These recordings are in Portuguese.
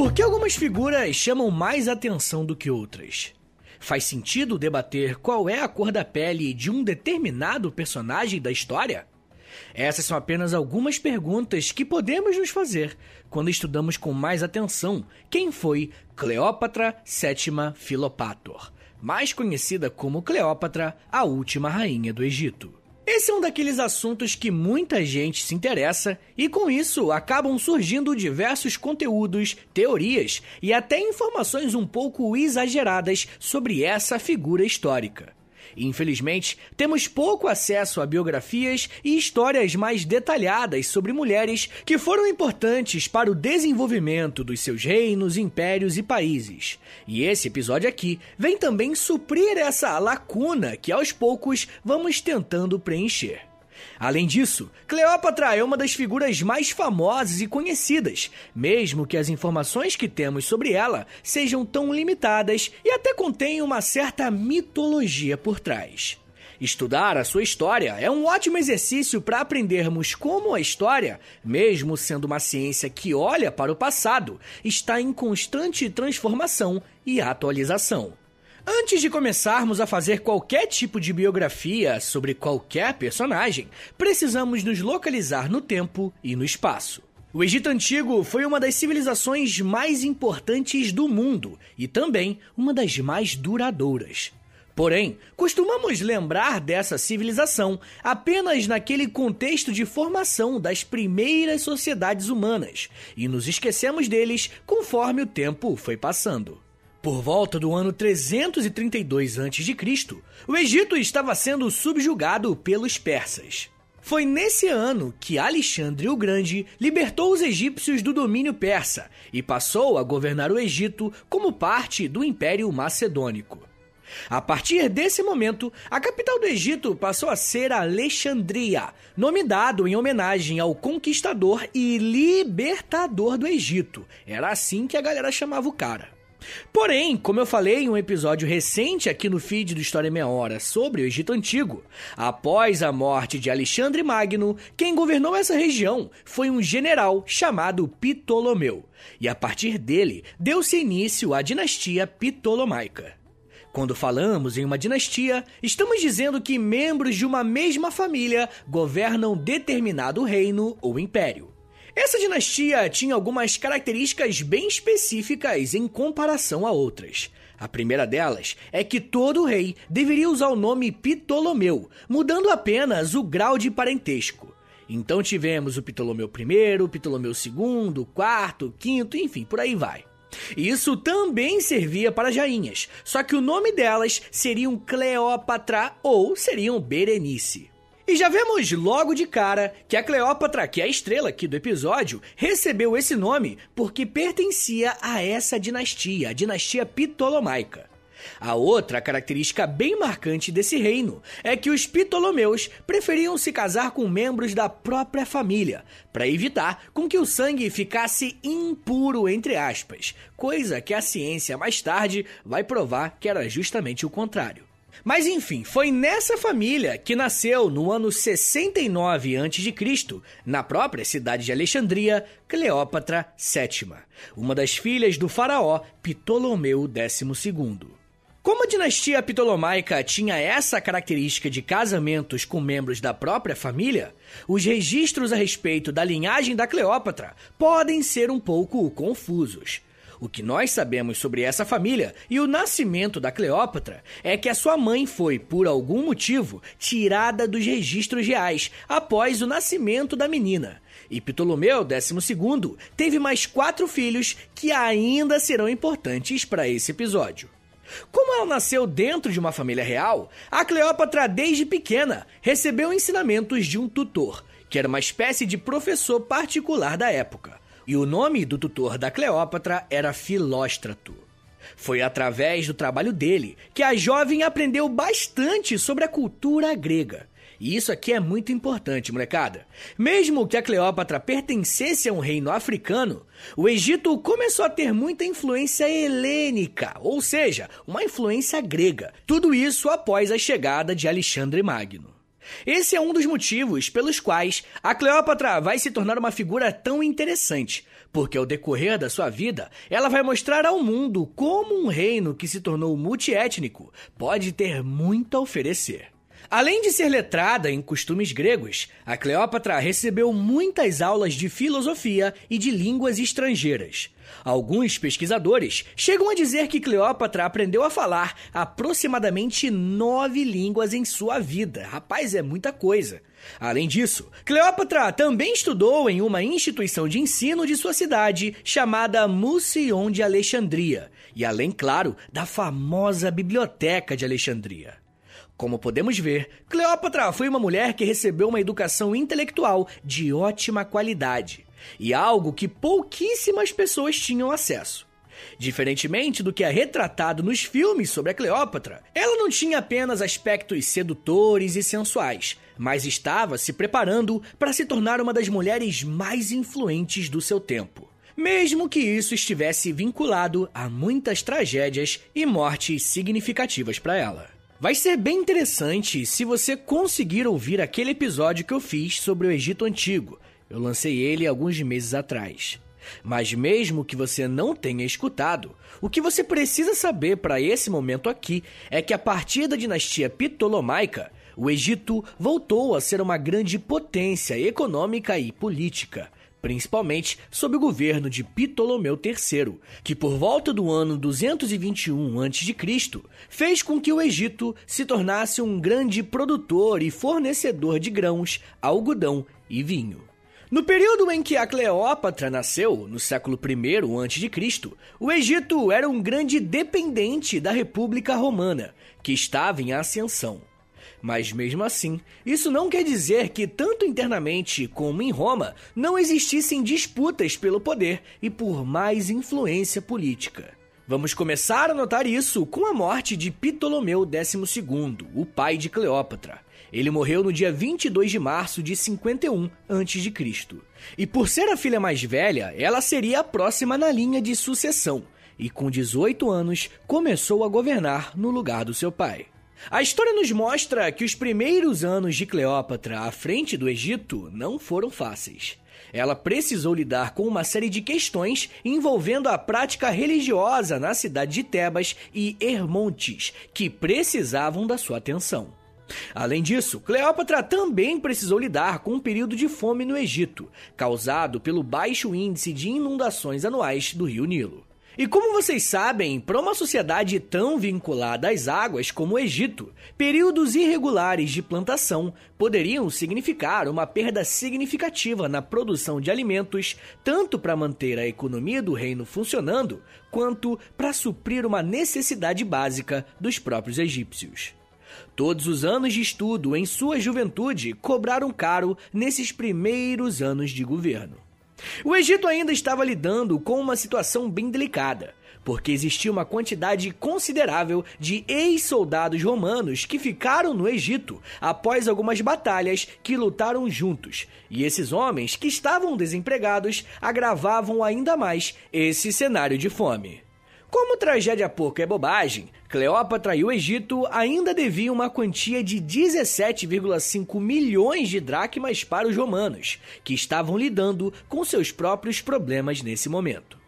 Por que algumas figuras chamam mais atenção do que outras? Faz sentido debater qual é a cor da pele de um determinado personagem da história? Essas são apenas algumas perguntas que podemos nos fazer quando estudamos com mais atenção quem foi Cleópatra VII Filopator, mais conhecida como Cleópatra, a última rainha do Egito. Esse é um daqueles assuntos que muita gente se interessa e com isso acabam surgindo diversos conteúdos, teorias e até informações um pouco exageradas sobre essa figura histórica. Infelizmente, temos pouco acesso a biografias e histórias mais detalhadas sobre mulheres que foram importantes para o desenvolvimento dos seus reinos, impérios e países. E esse episódio aqui vem também suprir essa lacuna que aos poucos vamos tentando preencher. Além disso, Cleópatra é uma das figuras mais famosas e conhecidas, mesmo que as informações que temos sobre ela sejam tão limitadas e até contenham uma certa mitologia por trás. Estudar a sua história é um ótimo exercício para aprendermos como a história, mesmo sendo uma ciência que olha para o passado, está em constante transformação e atualização. Antes de começarmos a fazer qualquer tipo de biografia sobre qualquer personagem, precisamos nos localizar no tempo e no espaço. O Egito Antigo foi uma das civilizações mais importantes do mundo e também uma das mais duradouras. Porém, costumamos lembrar dessa civilização apenas naquele contexto de formação das primeiras sociedades humanas e nos esquecemos deles conforme o tempo foi passando. Por volta do ano 332 a.C., o Egito estava sendo subjugado pelos persas. Foi nesse ano que Alexandre o Grande libertou os egípcios do domínio persa e passou a governar o Egito como parte do Império Macedônico. A partir desse momento, a capital do Egito passou a ser Alexandria, nome dado em homenagem ao conquistador e libertador do Egito. Era assim que a galera chamava o cara. Porém, como eu falei em um episódio recente aqui no feed do História Meia Hora sobre o Egito Antigo, após a morte de Alexandre Magno, quem governou essa região foi um general chamado Ptolomeu, e a partir dele deu-se início à dinastia Ptolomaica. Quando falamos em uma dinastia, estamos dizendo que membros de uma mesma família governam determinado reino ou império. Essa dinastia tinha algumas características bem específicas em comparação a outras. A primeira delas é que todo rei deveria usar o nome Ptolomeu, mudando apenas o grau de parentesco. Então tivemos o Ptolomeu I, Ptolomeu II, quarto, quinto, enfim, por aí vai. Isso também servia para jainhas, só que o nome delas seriam Cleópatra ou seriam Berenice. E já vemos logo de cara que a Cleópatra, que é a estrela aqui do episódio, recebeu esse nome porque pertencia a essa dinastia, a dinastia Ptolomaica. A outra característica bem marcante desse reino é que os Ptolomeus preferiam se casar com membros da própria família, para evitar com que o sangue ficasse impuro entre aspas, coisa que a ciência mais tarde vai provar que era justamente o contrário. Mas enfim, foi nessa família que nasceu no ano 69 a.C., na própria cidade de Alexandria, Cleópatra VII, uma das filhas do faraó Ptolomeu XII. Como a dinastia ptolomaica tinha essa característica de casamentos com membros da própria família, os registros a respeito da linhagem da Cleópatra podem ser um pouco confusos. O que nós sabemos sobre essa família e o nascimento da Cleópatra é que a sua mãe foi, por algum motivo, tirada dos registros reais após o nascimento da menina. E Ptolomeu XII teve mais quatro filhos que ainda serão importantes para esse episódio. Como ela nasceu dentro de uma família real, a Cleópatra, desde pequena, recebeu ensinamentos de um tutor, que era uma espécie de professor particular da época e o nome do tutor da Cleópatra era Filóstrato. Foi através do trabalho dele que a jovem aprendeu bastante sobre a cultura grega. E isso aqui é muito importante, molecada. Mesmo que a Cleópatra pertencesse a um reino africano, o Egito começou a ter muita influência helênica, ou seja, uma influência grega. Tudo isso após a chegada de Alexandre Magno. Esse é um dos motivos pelos quais a Cleópatra vai se tornar uma figura tão interessante, porque ao decorrer da sua vida, ela vai mostrar ao mundo como um reino que se tornou multiétnico pode ter muito a oferecer. Além de ser letrada em costumes gregos, a Cleópatra recebeu muitas aulas de filosofia e de línguas estrangeiras. Alguns pesquisadores chegam a dizer que Cleópatra aprendeu a falar aproximadamente nove línguas em sua vida. Rapaz, é muita coisa. Além disso, Cleópatra também estudou em uma instituição de ensino de sua cidade chamada Musion de Alexandria, e além, claro, da famosa Biblioteca de Alexandria. Como podemos ver, Cleópatra foi uma mulher que recebeu uma educação intelectual de ótima qualidade e algo que pouquíssimas pessoas tinham acesso. Diferentemente do que é retratado nos filmes sobre a Cleópatra, ela não tinha apenas aspectos sedutores e sensuais, mas estava se preparando para se tornar uma das mulheres mais influentes do seu tempo. Mesmo que isso estivesse vinculado a muitas tragédias e mortes significativas para ela. Vai ser bem interessante se você conseguir ouvir aquele episódio que eu fiz sobre o Egito Antigo. Eu lancei ele alguns meses atrás. Mas mesmo que você não tenha escutado, o que você precisa saber para esse momento aqui é que a partir da dinastia Ptolomaica, o Egito voltou a ser uma grande potência econômica e política principalmente sob o governo de Ptolomeu III, que por volta do ano 221 a.C. fez com que o Egito se tornasse um grande produtor e fornecedor de grãos, algodão e vinho. No período em que a Cleópatra nasceu, no século I a.C., o Egito era um grande dependente da República Romana, que estava em ascensão. Mas mesmo assim, isso não quer dizer que, tanto internamente como em Roma, não existissem disputas pelo poder e por mais influência política. Vamos começar a notar isso com a morte de Ptolomeu XII, o pai de Cleópatra. Ele morreu no dia 22 de março de 51 a.C. E por ser a filha mais velha, ela seria a próxima na linha de sucessão, e com 18 anos começou a governar no lugar do seu pai. A história nos mostra que os primeiros anos de Cleópatra à frente do Egito não foram fáceis. Ela precisou lidar com uma série de questões envolvendo a prática religiosa na cidade de Tebas e Hermontes, que precisavam da sua atenção. Além disso, Cleópatra também precisou lidar com um período de fome no Egito, causado pelo baixo índice de inundações anuais do rio Nilo. E como vocês sabem, para uma sociedade tão vinculada às águas como o Egito, períodos irregulares de plantação poderiam significar uma perda significativa na produção de alimentos, tanto para manter a economia do reino funcionando, quanto para suprir uma necessidade básica dos próprios egípcios. Todos os anos de estudo em sua juventude cobraram caro nesses primeiros anos de governo. O Egito ainda estava lidando com uma situação bem delicada, porque existia uma quantidade considerável de ex-soldados romanos que ficaram no Egito após algumas batalhas que lutaram juntos, e esses homens que estavam desempregados agravavam ainda mais esse cenário de fome. Como tragédia pouco é bobagem, Cleópatra e o Egito ainda deviam uma quantia de 17,5 milhões de dracmas para os romanos, que estavam lidando com seus próprios problemas nesse momento.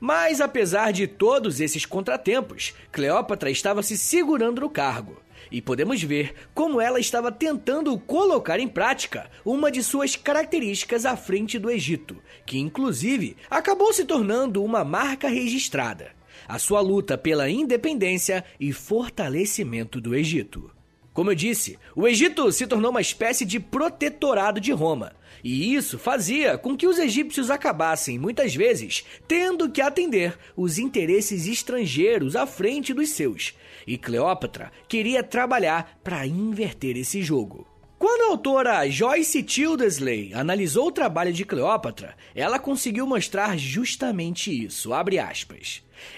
Mas apesar de todos esses contratempos, Cleópatra estava se segurando no cargo. E podemos ver como ela estava tentando colocar em prática uma de suas características à frente do Egito, que inclusive acabou se tornando uma marca registrada a sua luta pela independência e fortalecimento do Egito. Como eu disse, o Egito se tornou uma espécie de protetorado de Roma, e isso fazia com que os egípcios acabassem, muitas vezes, tendo que atender os interesses estrangeiros à frente dos seus, e Cleópatra queria trabalhar para inverter esse jogo. Quando a autora Joyce Tildesley analisou o trabalho de Cleópatra, ela conseguiu mostrar justamente isso.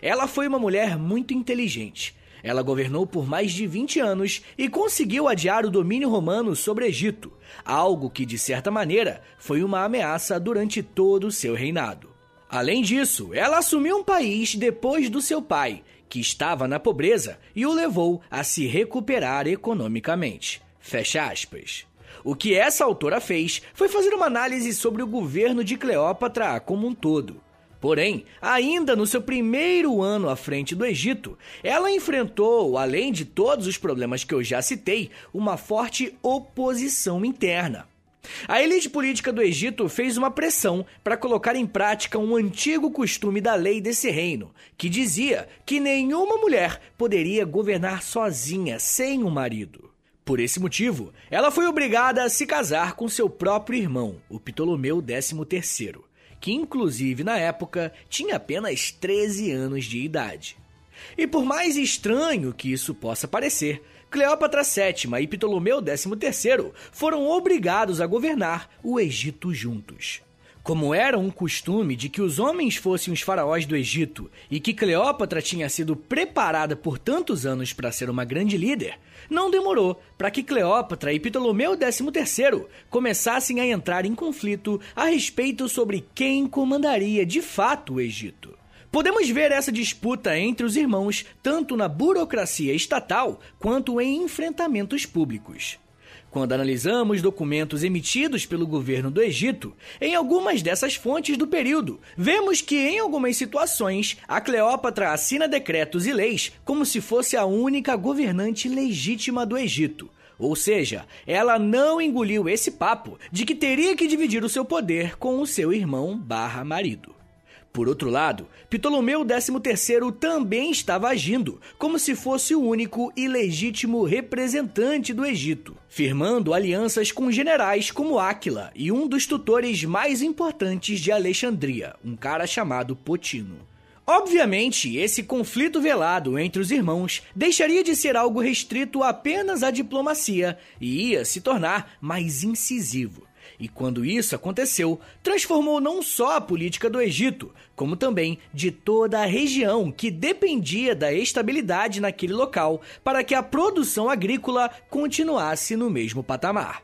Ela foi uma mulher muito inteligente. Ela governou por mais de 20 anos e conseguiu adiar o domínio romano sobre Egito, algo que, de certa maneira, foi uma ameaça durante todo o seu reinado. Além disso, ela assumiu um país depois do seu pai, que estava na pobreza, e o levou a se recuperar economicamente. Fecha aspas. O que essa autora fez foi fazer uma análise sobre o governo de Cleópatra como um todo. Porém, ainda no seu primeiro ano à frente do Egito, ela enfrentou, além de todos os problemas que eu já citei, uma forte oposição interna. A elite política do Egito fez uma pressão para colocar em prática um antigo costume da lei desse reino, que dizia que nenhuma mulher poderia governar sozinha, sem um marido. Por esse motivo, ela foi obrigada a se casar com seu próprio irmão, o Ptolomeu XIII, que inclusive na época tinha apenas 13 anos de idade. E por mais estranho que isso possa parecer, Cleópatra VII e Ptolomeu XIII foram obrigados a governar o Egito juntos. Como era um costume de que os homens fossem os faraós do Egito e que Cleópatra tinha sido preparada por tantos anos para ser uma grande líder, não demorou para que Cleópatra e Ptolomeu XIII começassem a entrar em conflito a respeito sobre quem comandaria de fato o Egito. Podemos ver essa disputa entre os irmãos tanto na burocracia estatal quanto em enfrentamentos públicos. Quando analisamos documentos emitidos pelo governo do Egito, em algumas dessas fontes do período, vemos que em algumas situações a Cleópatra assina decretos e leis como se fosse a única governante legítima do Egito. Ou seja, ela não engoliu esse papo de que teria que dividir o seu poder com o seu irmão barra marido. Por outro lado, Ptolomeu XIII também estava agindo como se fosse o único e legítimo representante do Egito, firmando alianças com generais como Áquila e um dos tutores mais importantes de Alexandria, um cara chamado Potino. Obviamente, esse conflito velado entre os irmãos deixaria de ser algo restrito apenas à diplomacia e ia se tornar mais incisivo. E quando isso aconteceu, transformou não só a política do Egito, como também de toda a região que dependia da estabilidade naquele local para que a produção agrícola continuasse no mesmo patamar.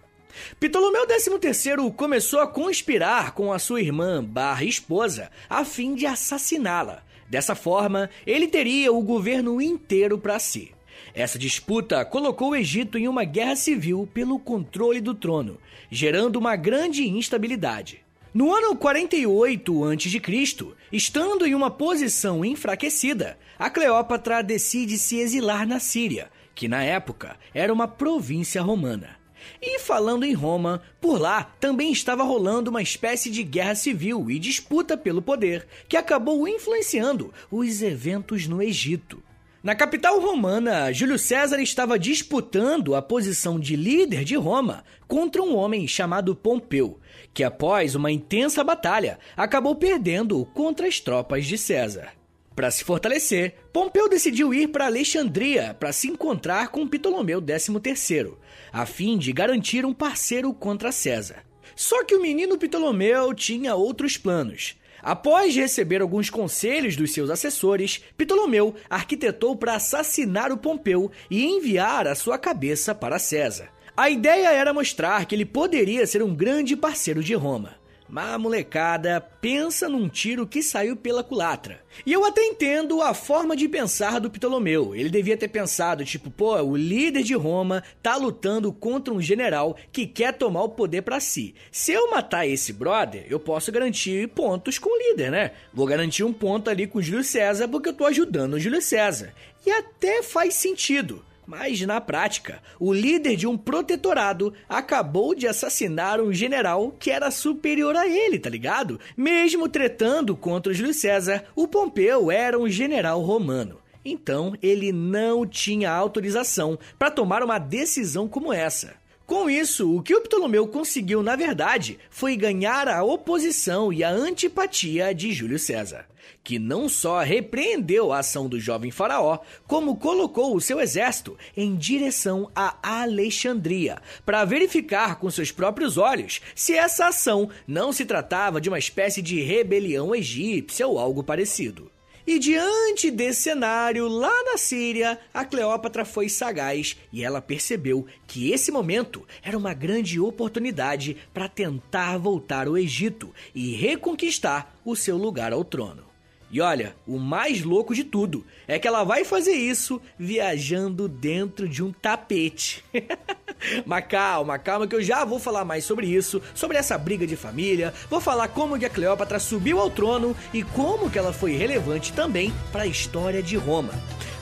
Ptolomeu XIII começou a conspirar com a sua irmã barra esposa a fim de assassiná-la. Dessa forma, ele teria o governo inteiro para si. Essa disputa colocou o Egito em uma guerra civil pelo controle do trono, gerando uma grande instabilidade. No ano 48 a.C., estando em uma posição enfraquecida, a Cleópatra decide se exilar na Síria, que na época era uma província romana. E falando em Roma, por lá também estava rolando uma espécie de guerra civil e disputa pelo poder, que acabou influenciando os eventos no Egito. Na capital romana, Júlio César estava disputando a posição de líder de Roma contra um homem chamado Pompeu, que após uma intensa batalha acabou perdendo contra as tropas de César. Para se fortalecer, Pompeu decidiu ir para Alexandria para se encontrar com Ptolomeu XIII, a fim de garantir um parceiro contra César. Só que o menino Ptolomeu tinha outros planos. Após receber alguns conselhos dos seus assessores, Ptolomeu arquitetou para assassinar o Pompeu e enviar a sua cabeça para César. A ideia era mostrar que ele poderia ser um grande parceiro de Roma. Mas a molecada pensa num tiro que saiu pela culatra. E eu até entendo a forma de pensar do Ptolomeu. Ele devia ter pensado, tipo, pô, o líder de Roma tá lutando contra um general que quer tomar o poder para si. Se eu matar esse brother, eu posso garantir pontos com o líder, né? Vou garantir um ponto ali com o Júlio César porque eu tô ajudando o Júlio César. E até faz sentido. Mas na prática, o líder de um protetorado acabou de assassinar um general que era superior a ele, tá ligado? Mesmo tretando contra Júlio César, o Pompeu era um general romano. Então, ele não tinha autorização para tomar uma decisão como essa. Com isso, o que o Ptolomeu conseguiu, na verdade, foi ganhar a oposição e a antipatia de Júlio César, que não só repreendeu a ação do jovem faraó, como colocou o seu exército em direção a Alexandria, para verificar com seus próprios olhos se essa ação não se tratava de uma espécie de rebelião egípcia ou algo parecido. E diante desse cenário, lá na Síria, a Cleópatra foi sagaz e ela percebeu que esse momento era uma grande oportunidade para tentar voltar ao Egito e reconquistar o seu lugar ao trono. E olha, o mais louco de tudo é que ela vai fazer isso viajando dentro de um tapete. Mas calma, calma que eu já vou falar mais sobre isso, sobre essa briga de família, vou falar como que a Cleópatra subiu ao trono e como que ela foi relevante também para a história de Roma.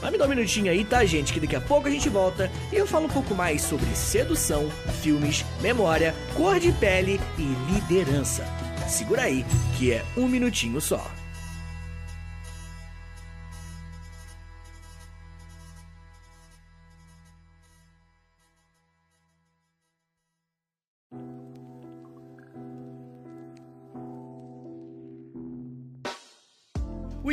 Mas me dá um minutinho aí, tá, gente? Que daqui a pouco a gente volta e eu falo um pouco mais sobre sedução, filmes, memória, cor de pele e liderança. Segura aí, que é um minutinho só.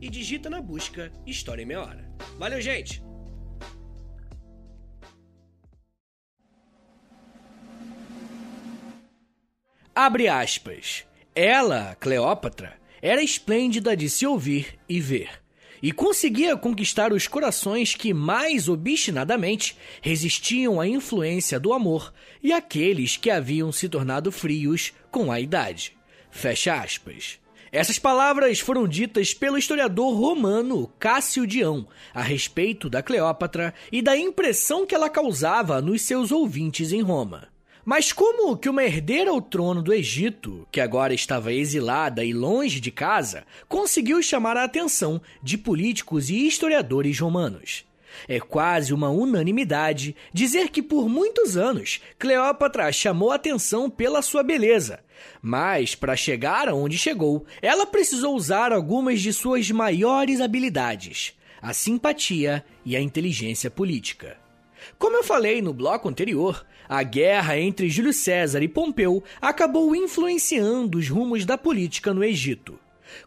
e digita na busca História em Meia Hora. Valeu, gente! Abre aspas. Ela, Cleópatra, era esplêndida de se ouvir e ver, e conseguia conquistar os corações que mais obstinadamente resistiam à influência do amor e aqueles que haviam se tornado frios com a idade. Fecha aspas. Essas palavras foram ditas pelo historiador romano Cássio Dião a respeito da Cleópatra e da impressão que ela causava nos seus ouvintes em Roma. Mas como que uma herdeira ao trono do Egito, que agora estava exilada e longe de casa, conseguiu chamar a atenção de políticos e historiadores romanos? É quase uma unanimidade dizer que por muitos anos Cleópatra chamou atenção pela sua beleza. Mas, para chegar aonde chegou, ela precisou usar algumas de suas maiores habilidades: a simpatia e a inteligência política. Como eu falei no bloco anterior, a guerra entre Júlio César e Pompeu acabou influenciando os rumos da política no Egito.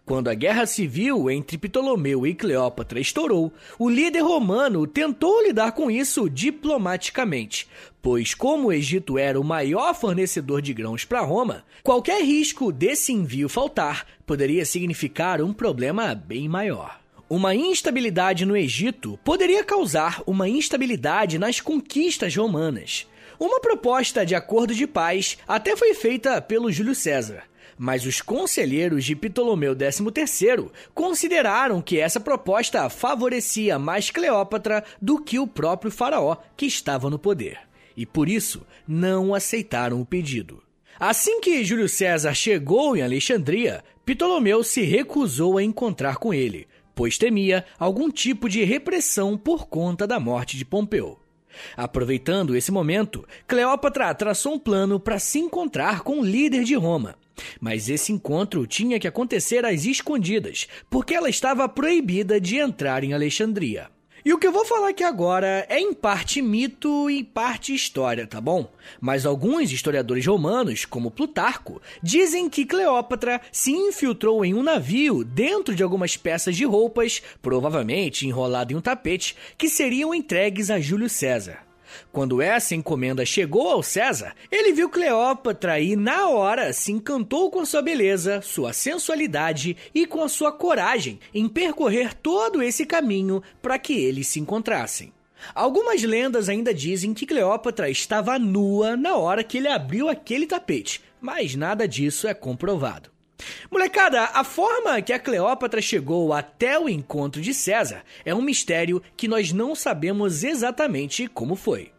Quando a guerra civil entre Ptolomeu e Cleópatra estourou, o líder romano tentou lidar com isso diplomaticamente, pois, como o Egito era o maior fornecedor de grãos para Roma, qualquer risco desse envio faltar poderia significar um problema bem maior. Uma instabilidade no Egito poderia causar uma instabilidade nas conquistas romanas. Uma proposta de acordo de paz até foi feita pelo Júlio César, mas os conselheiros de Ptolomeu XIII consideraram que essa proposta favorecia mais Cleópatra do que o próprio faraó que estava no poder, e por isso não aceitaram o pedido. Assim que Júlio César chegou em Alexandria, Ptolomeu se recusou a encontrar com ele, pois temia algum tipo de repressão por conta da morte de Pompeu. Aproveitando esse momento, Cleópatra traçou um plano para se encontrar com o líder de Roma. Mas esse encontro tinha que acontecer às escondidas, porque ela estava proibida de entrar em Alexandria. E o que eu vou falar aqui agora é em parte mito e parte história, tá bom? Mas alguns historiadores romanos, como Plutarco, dizem que Cleópatra se infiltrou em um navio dentro de algumas peças de roupas, provavelmente enrolado em um tapete, que seriam entregues a Júlio César. Quando essa encomenda chegou ao César, ele viu Cleópatra e, na hora, se encantou com sua beleza, sua sensualidade e com a sua coragem em percorrer todo esse caminho para que eles se encontrassem. Algumas lendas ainda dizem que Cleópatra estava nua na hora que ele abriu aquele tapete, mas nada disso é comprovado. Molecada, a forma que a Cleópatra chegou até o encontro de César é um mistério que nós não sabemos exatamente como foi.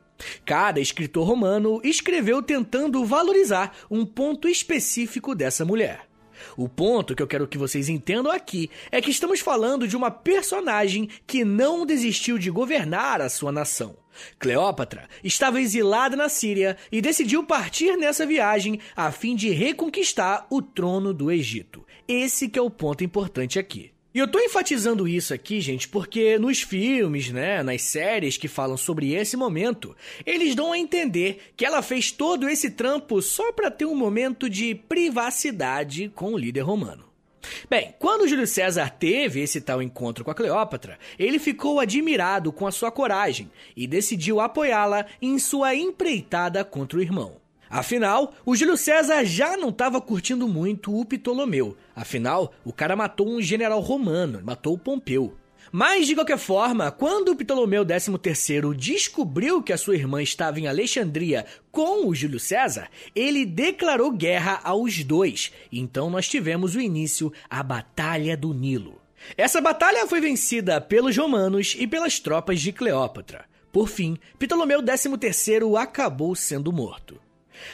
Cada escritor romano escreveu tentando valorizar um ponto específico dessa mulher. O ponto que eu quero que vocês entendam aqui é que estamos falando de uma personagem que não desistiu de governar a sua nação. Cleópatra estava exilada na Síria e decidiu partir nessa viagem a fim de reconquistar o trono do Egito. Esse que é o ponto importante aqui. E eu tô enfatizando isso aqui, gente, porque nos filmes, né, nas séries que falam sobre esse momento, eles dão a entender que ela fez todo esse trampo só para ter um momento de privacidade com o líder romano. Bem, quando Júlio César teve esse tal encontro com a Cleópatra, ele ficou admirado com a sua coragem e decidiu apoiá-la em sua empreitada contra o irmão. Afinal, o Júlio César já não estava curtindo muito o Ptolomeu. Afinal, o cara matou um general romano, matou o Pompeu. Mas, de qualquer forma, quando Ptolomeu XIII descobriu que a sua irmã estava em Alexandria com o Júlio César, ele declarou guerra aos dois. Então nós tivemos o início, a Batalha do Nilo. Essa batalha foi vencida pelos romanos e pelas tropas de Cleópatra. Por fim, Ptolomeu XIII acabou sendo morto.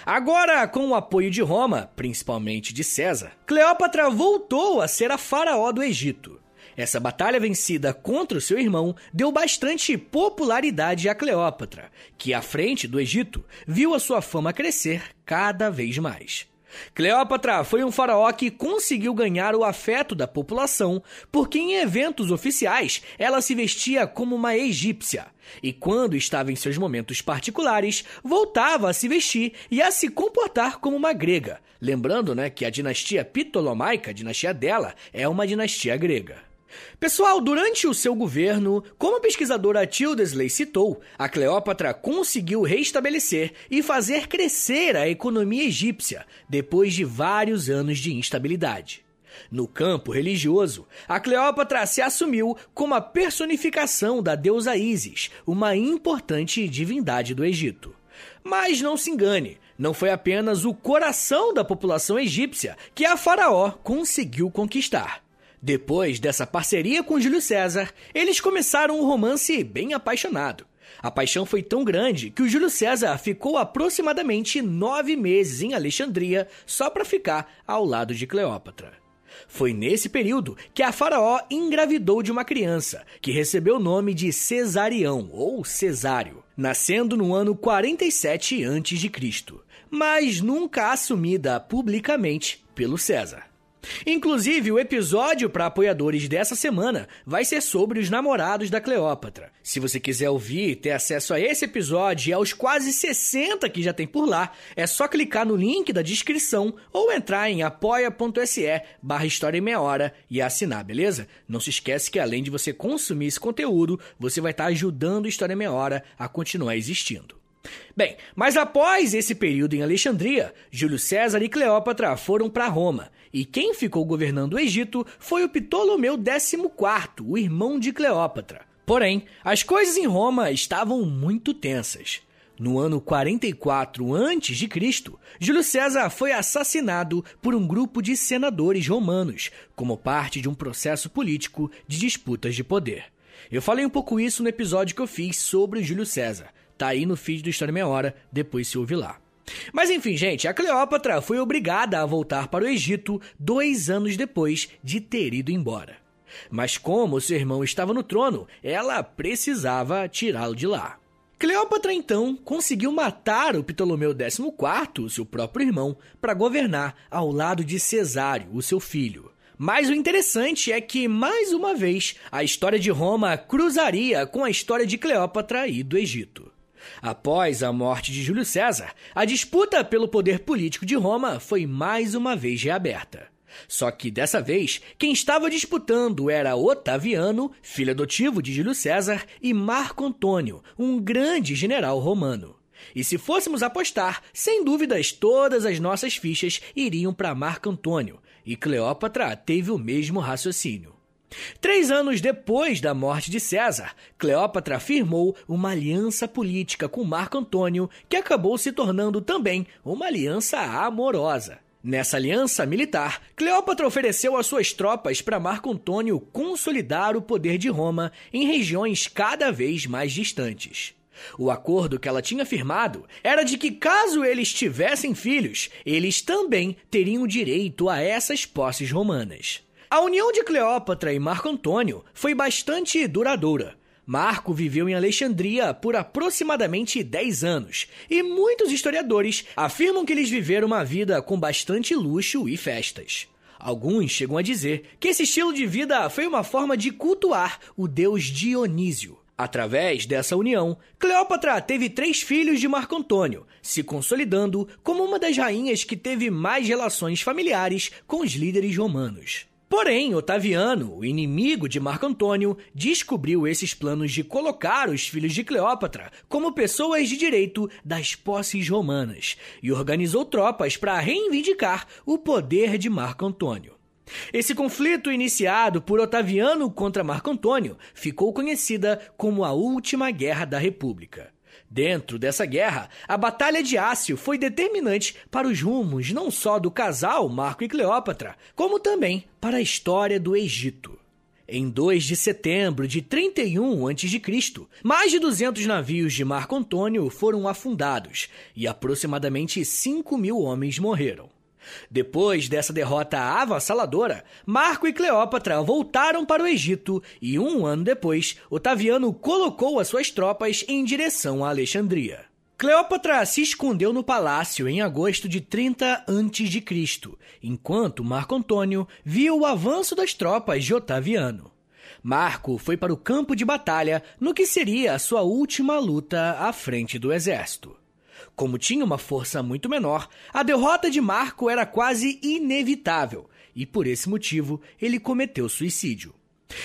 Agora, com o apoio de Roma, principalmente de César, Cleópatra voltou a ser a faraó do Egito. Essa batalha vencida contra o seu irmão deu bastante popularidade a Cleópatra, que à frente do Egito viu a sua fama crescer cada vez mais. Cleópatra foi um faraó que conseguiu ganhar o afeto da população, porque em eventos oficiais ela se vestia como uma egípcia, e quando estava em seus momentos particulares, voltava a se vestir e a se comportar como uma grega. Lembrando, né, que a dinastia Ptolomaica, a dinastia dela, é uma dinastia grega. Pessoal, durante o seu governo, como a pesquisadora Tildesley citou, a Cleópatra conseguiu restabelecer e fazer crescer a economia egípcia depois de vários anos de instabilidade. No campo religioso, a Cleópatra se assumiu como a personificação da deusa Ísis, uma importante divindade do Egito. Mas não se engane, não foi apenas o coração da população egípcia que a faraó conseguiu conquistar. Depois dessa parceria com Júlio César, eles começaram um romance bem apaixonado. A paixão foi tão grande que o Júlio César ficou aproximadamente nove meses em Alexandria só para ficar ao lado de Cleópatra. Foi nesse período que a faraó engravidou de uma criança, que recebeu o nome de Cesarião ou Cesário, nascendo no ano 47 a.C., mas nunca assumida publicamente pelo César. Inclusive, o episódio para apoiadores dessa semana vai ser sobre os namorados da Cleópatra. Se você quiser ouvir e ter acesso a esse episódio e aos quase 60 que já tem por lá, é só clicar no link da descrição ou entrar em apoia.se barra História em Meia Hora e assinar, beleza? Não se esquece que além de você consumir esse conteúdo, você vai estar ajudando História em Meia Hora a continuar existindo. Bem, mas após esse período em Alexandria, Júlio César e Cleópatra foram para Roma, e quem ficou governando o Egito foi o Ptolomeu XIV, o irmão de Cleópatra. Porém, as coisas em Roma estavam muito tensas. No ano 44 a.C., Júlio César foi assassinado por um grupo de senadores romanos, como parte de um processo político de disputas de poder. Eu falei um pouco isso no episódio que eu fiz sobre Júlio César. Tá aí no feed do História Meia Hora, depois se ouve lá. Mas enfim, gente, a Cleópatra foi obrigada a voltar para o Egito dois anos depois de ter ido embora. Mas como seu irmão estava no trono, ela precisava tirá-lo de lá. Cleópatra então conseguiu matar o Ptolomeu XIV, seu próprio irmão, para governar ao lado de Cesário, o seu filho. Mas o interessante é que, mais uma vez, a história de Roma cruzaria com a história de Cleópatra e do Egito. Após a morte de Júlio César, a disputa pelo poder político de Roma foi mais uma vez reaberta. Só que dessa vez, quem estava disputando era Otaviano, filho adotivo de Júlio César, e Marco Antônio, um grande general romano. E se fôssemos apostar, sem dúvidas todas as nossas fichas iriam para Marco Antônio, e Cleópatra teve o mesmo raciocínio. Três anos depois da morte de César, Cleópatra firmou uma aliança política com Marco Antônio, que acabou se tornando também uma aliança amorosa. Nessa aliança militar, Cleópatra ofereceu as suas tropas para Marco Antônio consolidar o poder de Roma em regiões cada vez mais distantes. O acordo que ela tinha firmado era de que, caso eles tivessem filhos, eles também teriam direito a essas posses romanas. A união de Cleópatra e Marco Antônio foi bastante duradoura. Marco viveu em Alexandria por aproximadamente 10 anos, e muitos historiadores afirmam que eles viveram uma vida com bastante luxo e festas. Alguns chegam a dizer que esse estilo de vida foi uma forma de cultuar o deus Dionísio. Através dessa união, Cleópatra teve três filhos de Marco Antônio, se consolidando como uma das rainhas que teve mais relações familiares com os líderes romanos. Porém, Otaviano, o inimigo de Marco Antônio, descobriu esses planos de colocar os filhos de Cleópatra como pessoas de direito das posses romanas e organizou tropas para reivindicar o poder de Marco Antônio. Esse conflito iniciado por Otaviano contra Marco Antônio ficou conhecida como a Última Guerra da República. Dentro dessa guerra, a Batalha de Ácio foi determinante para os rumos não só do casal Marco e Cleópatra, como também para a história do Egito. Em 2 de setembro de 31 a.C., mais de 200 navios de Marco Antônio foram afundados e aproximadamente 5 mil homens morreram. Depois dessa derrota avassaladora, Marco e Cleópatra voltaram para o Egito e um ano depois, Otaviano colocou as suas tropas em direção a Alexandria. Cleópatra se escondeu no palácio em agosto de 30 a.C., enquanto Marco Antônio viu o avanço das tropas de Otaviano. Marco foi para o campo de batalha no que seria a sua última luta à frente do exército. Como tinha uma força muito menor, a derrota de Marco era quase inevitável e por esse motivo ele cometeu suicídio.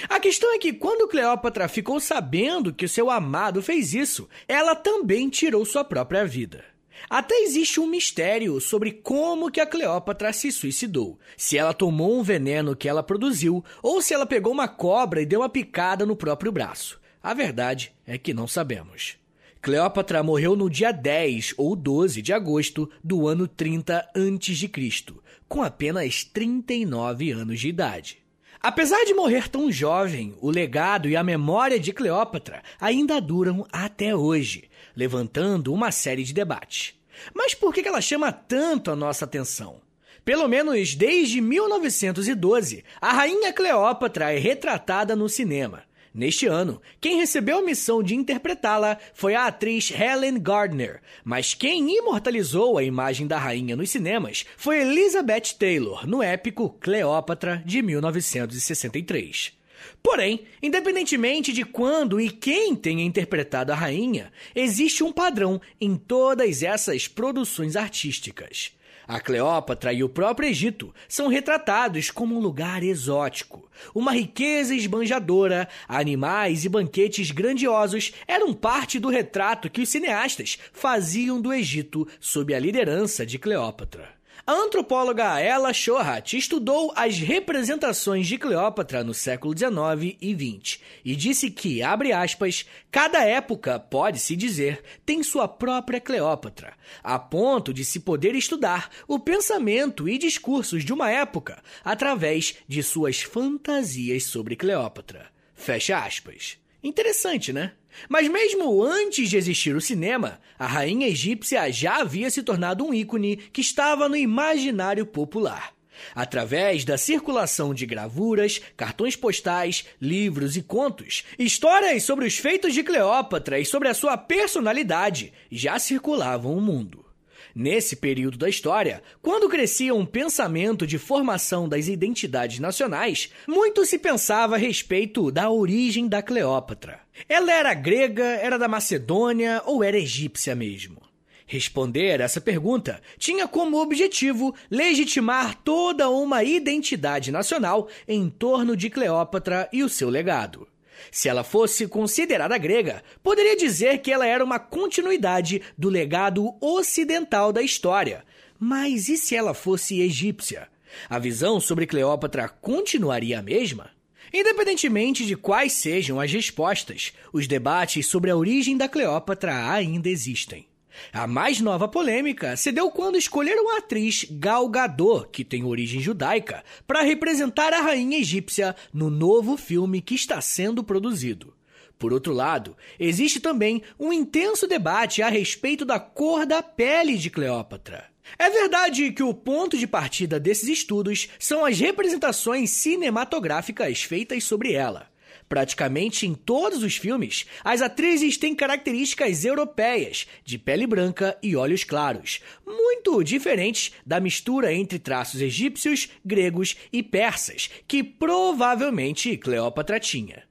A questão é que quando Cleópatra ficou sabendo que o seu amado fez isso, ela também tirou sua própria vida. Até existe um mistério sobre como que a Cleópatra se suicidou. Se ela tomou um veneno que ela produziu ou se ela pegou uma cobra e deu uma picada no próprio braço. A verdade é que não sabemos. Cleópatra morreu no dia 10 ou 12 de agosto do ano 30 a.C., com apenas 39 anos de idade. Apesar de morrer tão jovem, o legado e a memória de Cleópatra ainda duram até hoje, levantando uma série de debates. Mas por que ela chama tanto a nossa atenção? Pelo menos desde 1912, a rainha Cleópatra é retratada no cinema. Neste ano, quem recebeu a missão de interpretá-la foi a atriz Helen Gardner, mas quem imortalizou a imagem da rainha nos cinemas foi Elizabeth Taylor, no épico Cleópatra de 1963. Porém, independentemente de quando e quem tenha interpretado a rainha, existe um padrão em todas essas produções artísticas. A Cleópatra e o próprio Egito são retratados como um lugar exótico. Uma riqueza esbanjadora, animais e banquetes grandiosos eram parte do retrato que os cineastas faziam do Egito sob a liderança de Cleópatra. A antropóloga Ella Shohat estudou as representações de Cleópatra no século XIX e XX e disse que, abre aspas, cada época, pode-se dizer, tem sua própria Cleópatra, a ponto de se poder estudar o pensamento e discursos de uma época através de suas fantasias sobre Cleópatra. Fecha aspas. Interessante, né? Mas mesmo antes de existir o cinema, a rainha egípcia já havia se tornado um ícone que estava no imaginário popular. Através da circulação de gravuras, cartões postais, livros e contos, histórias sobre os feitos de Cleópatra e sobre a sua personalidade já circulavam o mundo. Nesse período da história, quando crescia um pensamento de formação das identidades nacionais, muito se pensava a respeito da origem da Cleópatra. Ela era grega, era da Macedônia ou era egípcia mesmo? Responder essa pergunta tinha como objetivo legitimar toda uma identidade nacional em torno de Cleópatra e o seu legado. Se ela fosse considerada grega, poderia dizer que ela era uma continuidade do legado ocidental da história. Mas e se ela fosse egípcia? A visão sobre Cleópatra continuaria a mesma? Independentemente de quais sejam as respostas, os debates sobre a origem da Cleópatra ainda existem. A mais nova polêmica se deu quando escolheram a atriz Gal Gadot, que tem origem judaica, para representar a rainha egípcia no novo filme que está sendo produzido. Por outro lado, existe também um intenso debate a respeito da cor da pele de Cleópatra. É verdade que o ponto de partida desses estudos são as representações cinematográficas feitas sobre ela. Praticamente em todos os filmes, as atrizes têm características europeias, de pele branca e olhos claros, muito diferentes da mistura entre traços egípcios, gregos e persas, que provavelmente Cleópatra tinha.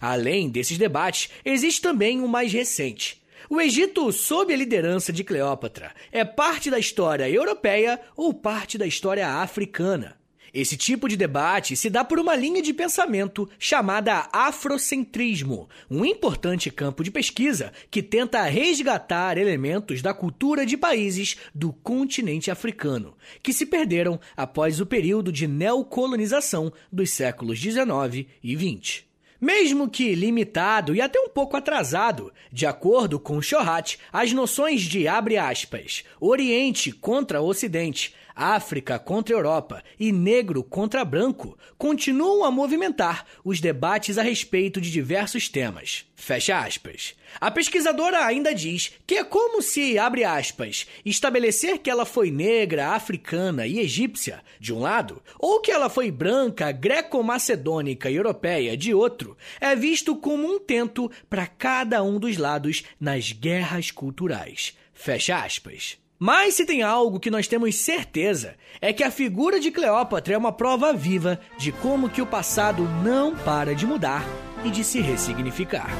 Além desses debates, existe também um mais recente. O Egito, sob a liderança de Cleópatra, é parte da história europeia ou parte da história africana? Esse tipo de debate se dá por uma linha de pensamento chamada afrocentrismo, um importante campo de pesquisa que tenta resgatar elementos da cultura de países do continente africano, que se perderam após o período de neocolonização dos séculos 19 e 20. Mesmo que limitado e até um pouco atrasado, de acordo com Chorat, as noções de abre aspas, Oriente contra Ocidente, África contra Europa e negro contra branco continuam a movimentar os debates a respeito de diversos temas. Fecha aspas. A pesquisadora ainda diz que é como se, abre aspas, estabelecer que ela foi negra, africana e egípcia, de um lado, ou que ela foi branca, greco-macedônica e europeia, de outro, é visto como um tento para cada um dos lados nas guerras culturais. Fecha aspas. Mas se tem algo que nós temos certeza, é que a figura de Cleópatra é uma prova viva de como que o passado não para de mudar e de se ressignificar.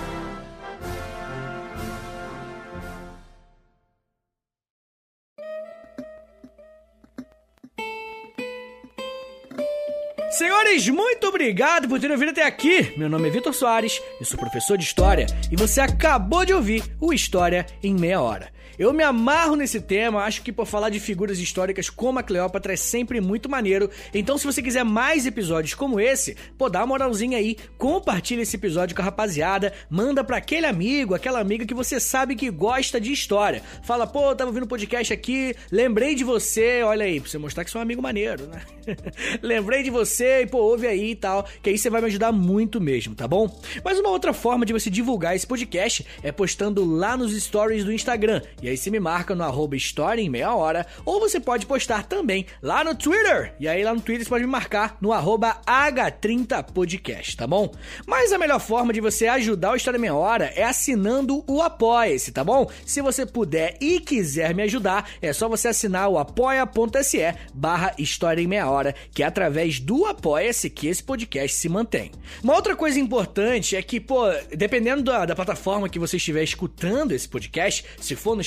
Senhores, muito obrigado por terem vindo até aqui. Meu nome é Vitor Soares, eu sou professor de História e você acabou de ouvir o História em Meia Hora. Eu me amarro nesse tema, acho que por falar de figuras históricas como a Cleópatra é sempre muito maneiro. Então, se você quiser mais episódios como esse, pô, dá uma moralzinha aí, compartilha esse episódio com a rapaziada, manda para aquele amigo, aquela amiga que você sabe que gosta de história. Fala, pô, tava ouvindo podcast aqui, lembrei de você, olha aí, pra você mostrar que você é um amigo maneiro, né? lembrei de você e, pô, ouve aí e tal, que aí você vai me ajudar muito mesmo, tá bom? Mas uma outra forma de você divulgar esse podcast é postando lá nos stories do Instagram. E aí você me marca no arroba História em meia hora, ou você pode postar também lá no Twitter. E aí lá no Twitter você pode me marcar no arroba H30podcast, tá bom? Mas a melhor forma de você ajudar o História em Meia Hora é assinando o Apoia-se, tá bom? Se você puder e quiser me ajudar, é só você assinar o apoia.se barra História em Meia Hora, que é através do Apoia-se que esse podcast se mantém. Uma outra coisa importante é que, pô, dependendo da, da plataforma que você estiver escutando esse podcast, se for no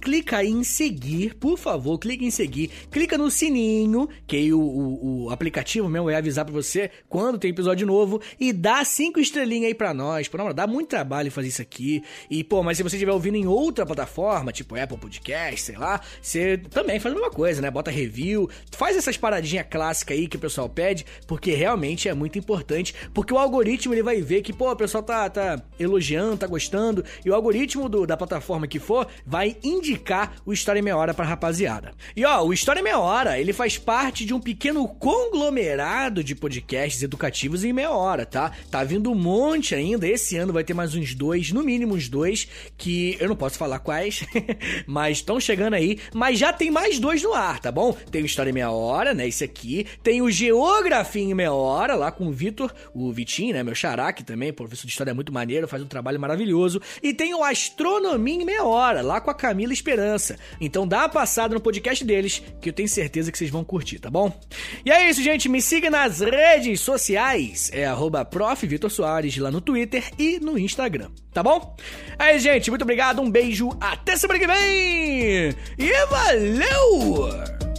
clica aí em seguir, por favor, clica em seguir, clica no sininho, que aí o, o, o aplicativo mesmo vai avisar pra você quando tem episódio novo, e dá cinco estrelinhas aí pra nós, pô, não, dá muito trabalho fazer isso aqui, e pô, mas se você estiver ouvindo em outra plataforma, tipo Apple Podcast, sei lá, você também faz a mesma coisa, né, bota review, faz essas paradinhas clássicas aí que o pessoal pede, porque realmente é muito importante, porque o algoritmo ele vai ver que, pô, o pessoal tá, tá elogiando, tá gostando, e o algoritmo do, da plataforma que for vai indicar o História em Meia Hora pra rapaziada. E ó, o História em Meia Hora, ele faz parte de um pequeno conglomerado de podcasts educativos em meia hora, tá? Tá vindo um monte ainda, esse ano vai ter mais uns dois, no mínimo uns dois, que eu não posso falar quais, mas estão chegando aí, mas já tem mais dois no ar, tá bom? Tem o História em Meia Hora, né, esse aqui, tem o Geografia em Meia Hora, lá com o Vitor, o Vitinho, né, meu xará, que também, professor de História muito maneiro, faz um trabalho maravilhoso, e tem o Astronomia em Meia Hora, lá com a Camila Esperança. Então dá uma passada no podcast deles, que eu tenho certeza que vocês vão curtir, tá bom? E é isso, gente. Me siga nas redes sociais. É arroba Soares lá no Twitter e no Instagram, tá bom? Aí, gente, muito obrigado, um beijo, até semana que vem! E valeu!